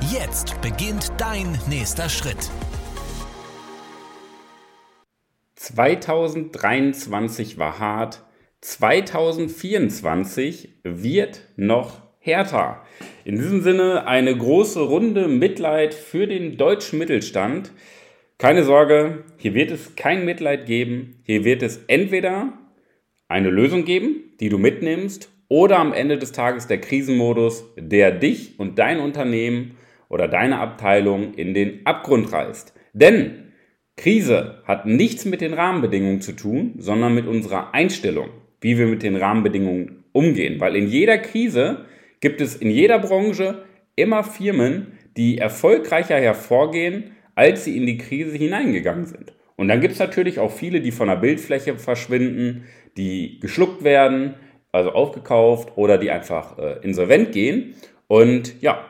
Jetzt beginnt dein nächster Schritt. 2023 war hart, 2024 wird noch härter. In diesem Sinne eine große Runde Mitleid für den deutschen Mittelstand. Keine Sorge, hier wird es kein Mitleid geben. Hier wird es entweder eine Lösung geben, die du mitnimmst, oder am Ende des Tages der Krisenmodus, der dich und dein Unternehmen oder deine Abteilung in den Abgrund reißt. Denn Krise hat nichts mit den Rahmenbedingungen zu tun, sondern mit unserer Einstellung, wie wir mit den Rahmenbedingungen umgehen. Weil in jeder Krise gibt es in jeder Branche immer Firmen, die erfolgreicher hervorgehen, als sie in die Krise hineingegangen sind. Und dann gibt es natürlich auch viele, die von der Bildfläche verschwinden, die geschluckt werden, also aufgekauft oder die einfach äh, insolvent gehen. Und ja,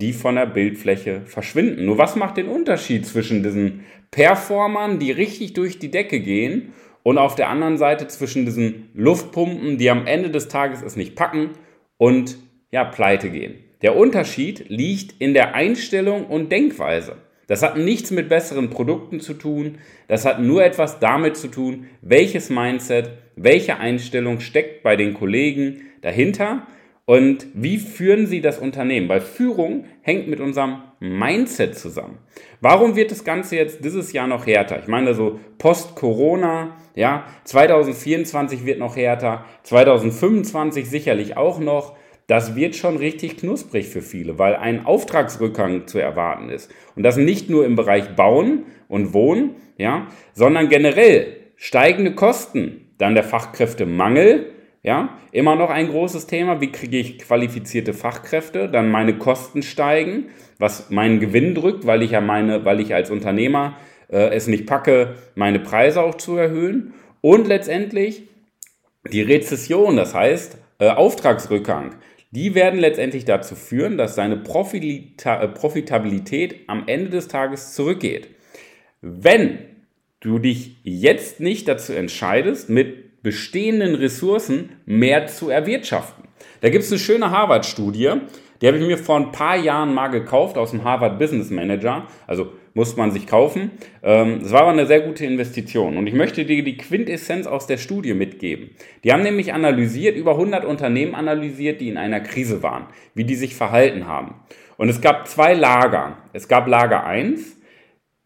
die von der Bildfläche verschwinden. Nur was macht den Unterschied zwischen diesen Performern, die richtig durch die Decke gehen, und auf der anderen Seite zwischen diesen Luftpumpen, die am Ende des Tages es nicht packen und ja, pleite gehen? Der Unterschied liegt in der Einstellung und Denkweise. Das hat nichts mit besseren Produkten zu tun. Das hat nur etwas damit zu tun, welches Mindset, welche Einstellung steckt bei den Kollegen dahinter und wie führen Sie das Unternehmen? Weil Führung hängt mit unserem Mindset zusammen. Warum wird das Ganze jetzt dieses Jahr noch härter? Ich meine, so post-Corona, ja, 2024 wird noch härter, 2025 sicherlich auch noch. Das wird schon richtig knusprig für viele, weil ein Auftragsrückgang zu erwarten ist. Und das nicht nur im Bereich Bauen und Wohnen, ja, sondern generell steigende Kosten, dann der Fachkräftemangel, ja, immer noch ein großes Thema. Wie kriege ich qualifizierte Fachkräfte? Dann meine Kosten steigen, was meinen Gewinn drückt, weil ich ja meine, weil ich als Unternehmer äh, es nicht packe, meine Preise auch zu erhöhen. Und letztendlich die Rezession, das heißt äh, Auftragsrückgang, die werden letztendlich dazu führen, dass seine Profita äh, Profitabilität am Ende des Tages zurückgeht. Wenn du dich jetzt nicht dazu entscheidest, mit bestehenden Ressourcen mehr zu erwirtschaften. Da gibt es eine schöne Harvard-Studie, die habe ich mir vor ein paar Jahren mal gekauft aus dem Harvard Business Manager. Also muss man sich kaufen. Ähm, es war aber eine sehr gute Investition. Und ich möchte dir die Quintessenz aus der Studie mitgeben. Die haben nämlich analysiert, über 100 Unternehmen analysiert, die in einer Krise waren, wie die sich verhalten haben. Und es gab zwei Lager. Es gab Lager 1,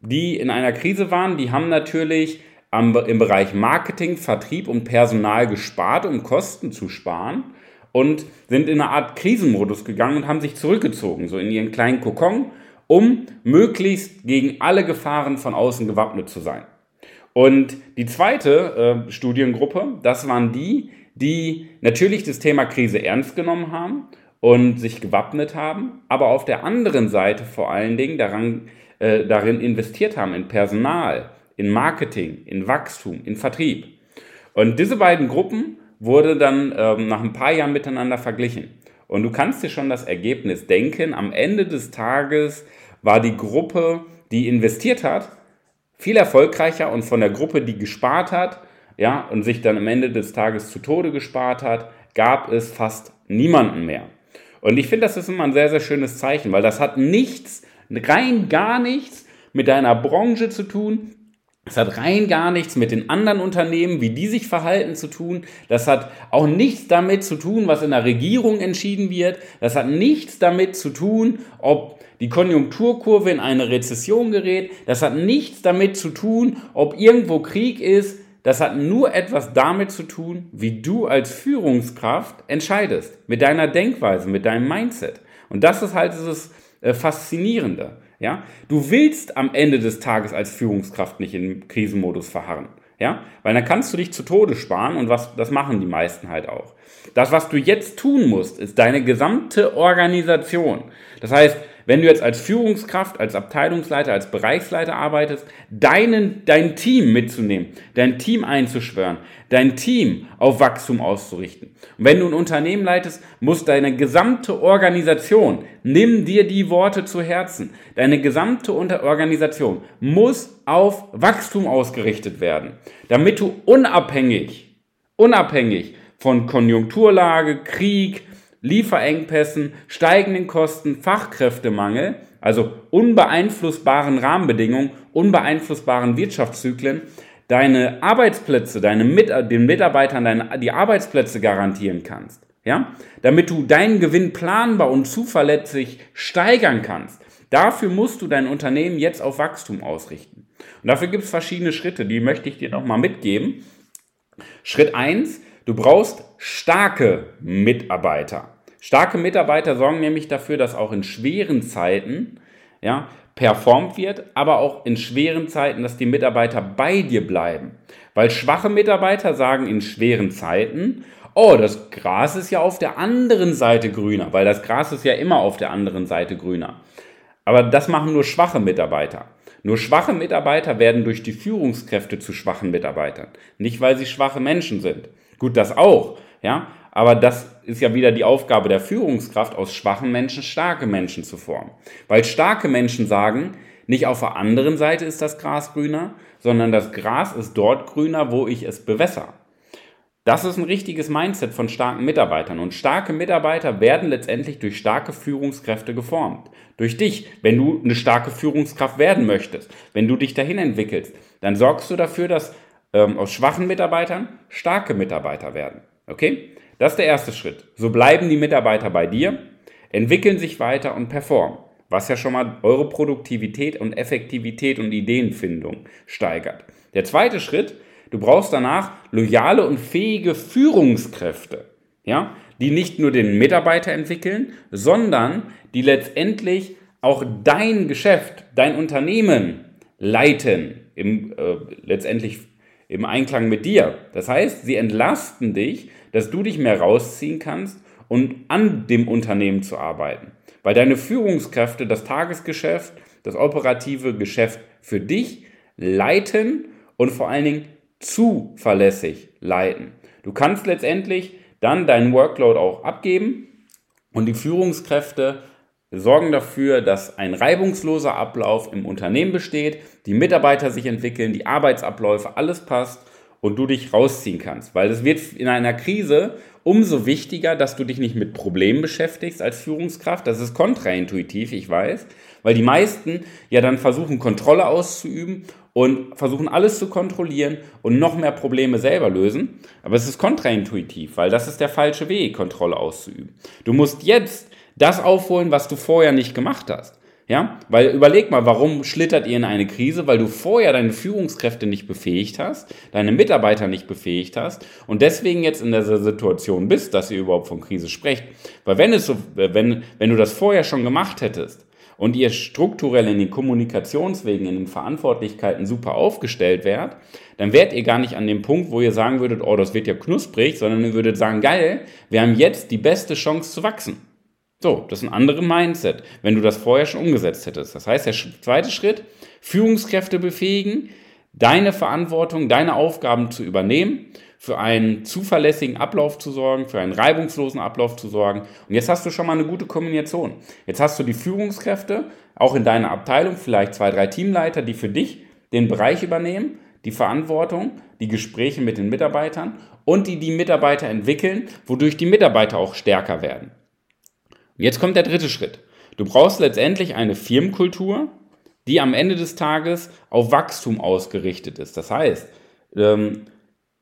die in einer Krise waren, die haben natürlich am, im Bereich Marketing, Vertrieb und Personal gespart, um Kosten zu sparen und sind in eine Art Krisenmodus gegangen und haben sich zurückgezogen, so in ihren kleinen Kokon, um möglichst gegen alle Gefahren von außen gewappnet zu sein. Und die zweite äh, Studiengruppe, das waren die, die natürlich das Thema Krise ernst genommen haben und sich gewappnet haben, aber auf der anderen Seite vor allen Dingen daran, äh, darin investiert haben in Personal, in Marketing, in Wachstum, in Vertrieb. Und diese beiden Gruppen wurde dann ähm, nach ein paar Jahren miteinander verglichen. Und du kannst dir schon das Ergebnis denken. Am Ende des Tages war die Gruppe, die investiert hat, viel erfolgreicher und von der Gruppe, die gespart hat, ja, und sich dann am Ende des Tages zu Tode gespart hat, gab es fast niemanden mehr. Und ich finde, das ist immer ein sehr, sehr schönes Zeichen, weil das hat nichts, rein gar nichts mit deiner Branche zu tun, es hat rein gar nichts mit den anderen Unternehmen, wie die sich verhalten zu tun. Das hat auch nichts damit zu tun, was in der Regierung entschieden wird. Das hat nichts damit zu tun, ob die Konjunkturkurve in eine Rezession gerät. Das hat nichts damit zu tun, ob irgendwo Krieg ist. Das hat nur etwas damit zu tun, wie du als Führungskraft entscheidest. Mit deiner Denkweise, mit deinem Mindset. Und das ist halt dieses äh, Faszinierende. Ja? Du willst am Ende des Tages als Führungskraft nicht im Krisenmodus verharren. Ja? Weil dann kannst du dich zu Tode sparen und was, das machen die meisten halt auch. Das, was du jetzt tun musst, ist deine gesamte Organisation. Das heißt, wenn du jetzt als Führungskraft, als Abteilungsleiter, als Bereichsleiter arbeitest, deinen, dein Team mitzunehmen, dein Team einzuschwören, dein Team auf Wachstum auszurichten. Und wenn du ein Unternehmen leitest, muss deine gesamte Organisation, nimm dir die Worte zu Herzen, deine gesamte Organisation muss auf Wachstum ausgerichtet werden, damit du unabhängig, unabhängig von Konjunkturlage, Krieg, Lieferengpässen, steigenden Kosten, Fachkräftemangel, also unbeeinflussbaren Rahmenbedingungen, unbeeinflussbaren Wirtschaftszyklen, deine Arbeitsplätze, deine Mit den Mitarbeitern deine, die Arbeitsplätze garantieren kannst. Ja? Damit du deinen Gewinn planbar und zuverlässig steigern kannst. Dafür musst du dein Unternehmen jetzt auf Wachstum ausrichten. Und dafür gibt es verschiedene Schritte, die möchte ich dir nochmal mitgeben. Schritt eins Du brauchst starke Mitarbeiter. Starke Mitarbeiter sorgen nämlich dafür, dass auch in schweren Zeiten ja, performt wird, aber auch in schweren Zeiten, dass die Mitarbeiter bei dir bleiben. Weil schwache Mitarbeiter sagen in schweren Zeiten, oh, das Gras ist ja auf der anderen Seite grüner, weil das Gras ist ja immer auf der anderen Seite grüner. Aber das machen nur schwache Mitarbeiter. Nur schwache Mitarbeiter werden durch die Führungskräfte zu schwachen Mitarbeitern, nicht weil sie schwache Menschen sind. Gut, das auch, ja, aber das ist ja wieder die Aufgabe der Führungskraft, aus schwachen Menschen starke Menschen zu formen. Weil starke Menschen sagen, nicht auf der anderen Seite ist das Gras grüner, sondern das Gras ist dort grüner, wo ich es bewässer. Das ist ein richtiges Mindset von starken Mitarbeitern. Und starke Mitarbeiter werden letztendlich durch starke Führungskräfte geformt. Durch dich, wenn du eine starke Führungskraft werden möchtest, wenn du dich dahin entwickelst, dann sorgst du dafür, dass ähm, aus schwachen Mitarbeitern starke Mitarbeiter werden. Okay? Das ist der erste Schritt. So bleiben die Mitarbeiter bei dir, entwickeln sich weiter und performen, was ja schon mal eure Produktivität und Effektivität und Ideenfindung steigert. Der zweite Schritt, du brauchst danach loyale und fähige Führungskräfte, ja, die nicht nur den Mitarbeiter entwickeln, sondern die letztendlich auch dein Geschäft, dein Unternehmen leiten, im, äh, letztendlich im Einklang mit dir. Das heißt, sie entlasten dich, dass du dich mehr rausziehen kannst und an dem Unternehmen zu arbeiten. Weil deine Führungskräfte das Tagesgeschäft, das operative Geschäft für dich leiten und vor allen Dingen zuverlässig leiten. Du kannst letztendlich dann deinen Workload auch abgeben und die Führungskräfte sorgen dafür, dass ein reibungsloser Ablauf im Unternehmen besteht, die Mitarbeiter sich entwickeln, die Arbeitsabläufe, alles passt und du dich rausziehen kannst. Weil es wird in einer Krise umso wichtiger, dass du dich nicht mit Problemen beschäftigst als Führungskraft. Das ist kontraintuitiv, ich weiß, weil die meisten ja dann versuchen, Kontrolle auszuüben und versuchen alles zu kontrollieren und noch mehr Probleme selber lösen. Aber es ist kontraintuitiv, weil das ist der falsche Weg, Kontrolle auszuüben. Du musst jetzt das aufholen, was du vorher nicht gemacht hast. Ja, weil überleg mal, warum schlittert ihr in eine Krise? Weil du vorher deine Führungskräfte nicht befähigt hast, deine Mitarbeiter nicht befähigt hast und deswegen jetzt in der Situation bist, dass ihr überhaupt von Krise sprecht. Weil wenn es so, wenn, wenn du das vorher schon gemacht hättest und ihr strukturell in den Kommunikationswegen, in den Verantwortlichkeiten super aufgestellt wärt, dann wärt ihr gar nicht an dem Punkt, wo ihr sagen würdet, oh, das wird ja knusprig, sondern ihr würdet sagen, geil, wir haben jetzt die beste Chance zu wachsen. So, das ist ein anderes Mindset, wenn du das vorher schon umgesetzt hättest. Das heißt, der zweite Schritt, Führungskräfte befähigen, deine Verantwortung, deine Aufgaben zu übernehmen, für einen zuverlässigen Ablauf zu sorgen, für einen reibungslosen Ablauf zu sorgen. Und jetzt hast du schon mal eine gute Kombination. Jetzt hast du die Führungskräfte, auch in deiner Abteilung, vielleicht zwei, drei Teamleiter, die für dich den Bereich übernehmen, die Verantwortung, die Gespräche mit den Mitarbeitern und die die Mitarbeiter entwickeln, wodurch die Mitarbeiter auch stärker werden. Jetzt kommt der dritte Schritt. Du brauchst letztendlich eine Firmenkultur, die am Ende des Tages auf Wachstum ausgerichtet ist. Das heißt, ähm,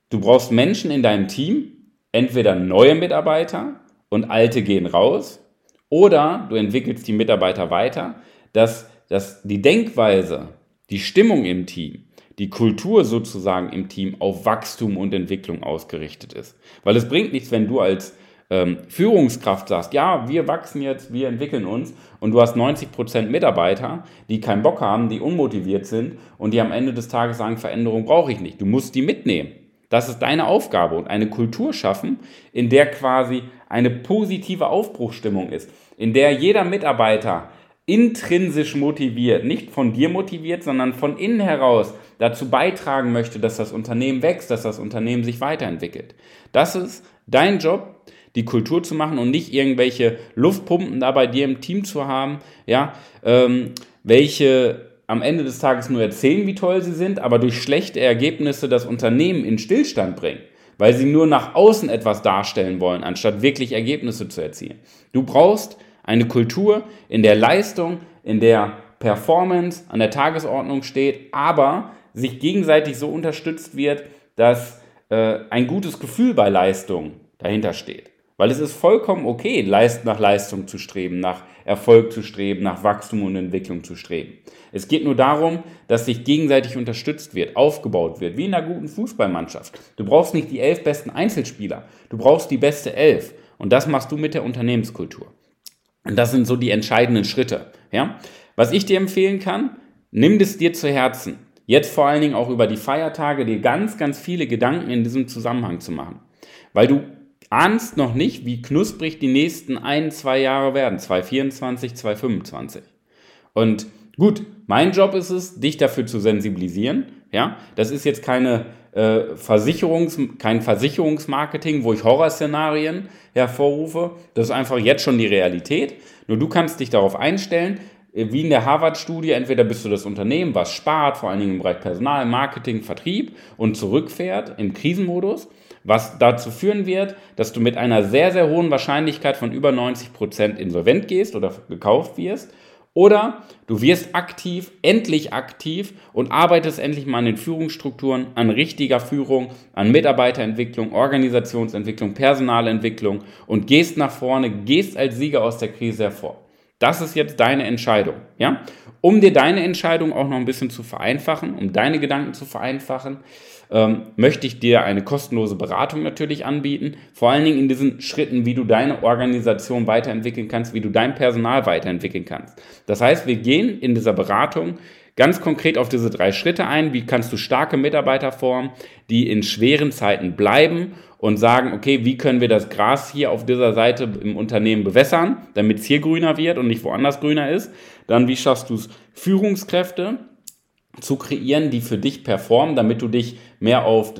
du brauchst Menschen in deinem Team, entweder neue Mitarbeiter und alte gehen raus, oder du entwickelst die Mitarbeiter weiter, dass, dass die Denkweise, die Stimmung im Team, die Kultur sozusagen im Team auf Wachstum und Entwicklung ausgerichtet ist. Weil es bringt nichts, wenn du als ähm, Führungskraft sagst, ja, wir wachsen jetzt, wir entwickeln uns und du hast 90% Mitarbeiter, die keinen Bock haben, die unmotiviert sind und die am Ende des Tages sagen, Veränderung brauche ich nicht. Du musst die mitnehmen. Das ist deine Aufgabe und eine Kultur schaffen, in der quasi eine positive Aufbruchstimmung ist, in der jeder Mitarbeiter intrinsisch motiviert, nicht von dir motiviert, sondern von innen heraus dazu beitragen möchte, dass das Unternehmen wächst, dass das Unternehmen sich weiterentwickelt. Das ist dein Job, die Kultur zu machen und nicht irgendwelche Luftpumpen da bei dir im Team zu haben, ja, ähm, welche am Ende des Tages nur erzählen, wie toll sie sind, aber durch schlechte Ergebnisse das Unternehmen in Stillstand bringen, weil sie nur nach außen etwas darstellen wollen, anstatt wirklich Ergebnisse zu erzielen. Du brauchst eine Kultur, in der Leistung, in der Performance an der Tagesordnung steht, aber sich gegenseitig so unterstützt wird, dass äh, ein gutes Gefühl bei Leistung dahinter steht. Weil es ist vollkommen okay, nach Leistung zu streben, nach Erfolg zu streben, nach Wachstum und Entwicklung zu streben. Es geht nur darum, dass sich gegenseitig unterstützt wird, aufgebaut wird, wie in einer guten Fußballmannschaft. Du brauchst nicht die elf besten Einzelspieler, du brauchst die beste Elf. Und das machst du mit der Unternehmenskultur. Und das sind so die entscheidenden Schritte. Ja? Was ich dir empfehlen kann, nimm das dir zu Herzen. Jetzt vor allen Dingen auch über die Feiertage dir ganz, ganz viele Gedanken in diesem Zusammenhang zu machen. Weil du ahnst noch nicht, wie knusprig die nächsten ein, zwei Jahre werden. 2024, 2025. Und gut, mein Job ist es, dich dafür zu sensibilisieren. Ja, das ist jetzt keine äh, Versicherungs, kein Versicherungsmarketing, wo ich Horrorszenarien hervorrufe. Das ist einfach jetzt schon die Realität. Nur du kannst dich darauf einstellen, äh, wie in der Harvard-Studie, entweder bist du das Unternehmen, was spart, vor allen Dingen im Bereich Personal, Marketing, Vertrieb und zurückfährt im Krisenmodus was dazu führen wird, dass du mit einer sehr, sehr hohen Wahrscheinlichkeit von über 90 Prozent insolvent gehst oder gekauft wirst. Oder du wirst aktiv, endlich aktiv und arbeitest endlich mal an den Führungsstrukturen, an richtiger Führung, an Mitarbeiterentwicklung, Organisationsentwicklung, Personalentwicklung und gehst nach vorne, gehst als Sieger aus der Krise hervor. Das ist jetzt deine Entscheidung, ja? Um dir deine Entscheidung auch noch ein bisschen zu vereinfachen, um deine Gedanken zu vereinfachen, ähm, möchte ich dir eine kostenlose Beratung natürlich anbieten. Vor allen Dingen in diesen Schritten, wie du deine Organisation weiterentwickeln kannst, wie du dein Personal weiterentwickeln kannst. Das heißt, wir gehen in dieser Beratung ganz konkret auf diese drei Schritte ein. Wie kannst du starke Mitarbeiter formen, die in schweren Zeiten bleiben und sagen, okay, wie können wir das Gras hier auf dieser Seite im Unternehmen bewässern, damit es hier grüner wird und nicht woanders grüner ist. Dann, wie schaffst du es, Führungskräfte zu kreieren, die für dich performen, damit du dich mehr auf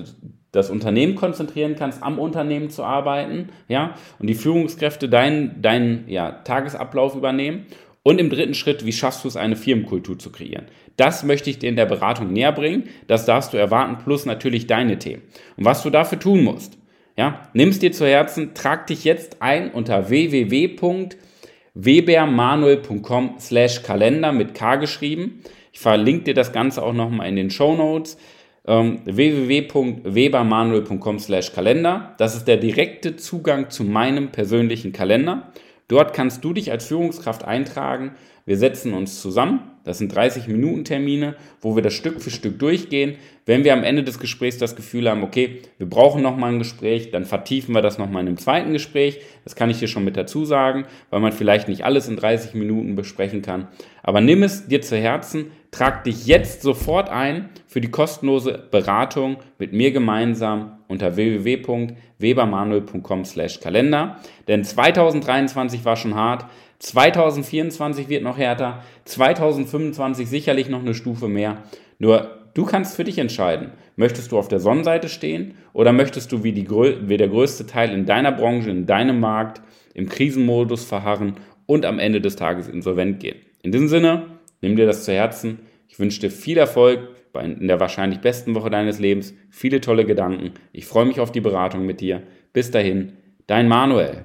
das Unternehmen konzentrieren kannst, am Unternehmen zu arbeiten, ja, und die Führungskräfte deinen, deinen ja, Tagesablauf übernehmen. Und im dritten Schritt, wie schaffst du es, eine Firmenkultur zu kreieren? Das möchte ich dir in der Beratung näher bringen. Das darfst du erwarten, plus natürlich deine Themen. Und was du dafür tun musst, ja, nimm es dir zu Herzen, trag dich jetzt ein unter www.webermanuel.com slash Kalender mit K geschrieben. Ich verlinke dir das Ganze auch nochmal in den Show Notes. Ähm, www.webermanuel.com slash Kalender. Das ist der direkte Zugang zu meinem persönlichen Kalender. Dort kannst du dich als Führungskraft eintragen. Wir setzen uns zusammen. Das sind 30 Minuten Termine, wo wir das Stück für Stück durchgehen. Wenn wir am Ende des Gesprächs das Gefühl haben, okay, wir brauchen nochmal ein Gespräch, dann vertiefen wir das nochmal in einem zweiten Gespräch. Das kann ich dir schon mit dazu sagen, weil man vielleicht nicht alles in 30 Minuten besprechen kann. Aber nimm es dir zu Herzen, trag dich jetzt sofort ein für die kostenlose Beratung mit mir gemeinsam unter www.webermanuel.com/kalender. Denn 2023 war schon hart. 2024 wird noch härter, 2025 sicherlich noch eine Stufe mehr. Nur du kannst für dich entscheiden, möchtest du auf der Sonnenseite stehen oder möchtest du wie, die, wie der größte Teil in deiner Branche, in deinem Markt, im Krisenmodus verharren und am Ende des Tages insolvent gehen. In diesem Sinne, nimm dir das zu Herzen. Ich wünsche dir viel Erfolg in der wahrscheinlich besten Woche deines Lebens, viele tolle Gedanken. Ich freue mich auf die Beratung mit dir. Bis dahin, dein Manuel.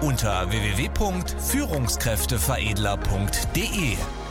unter www.führungskräfteveredler.de.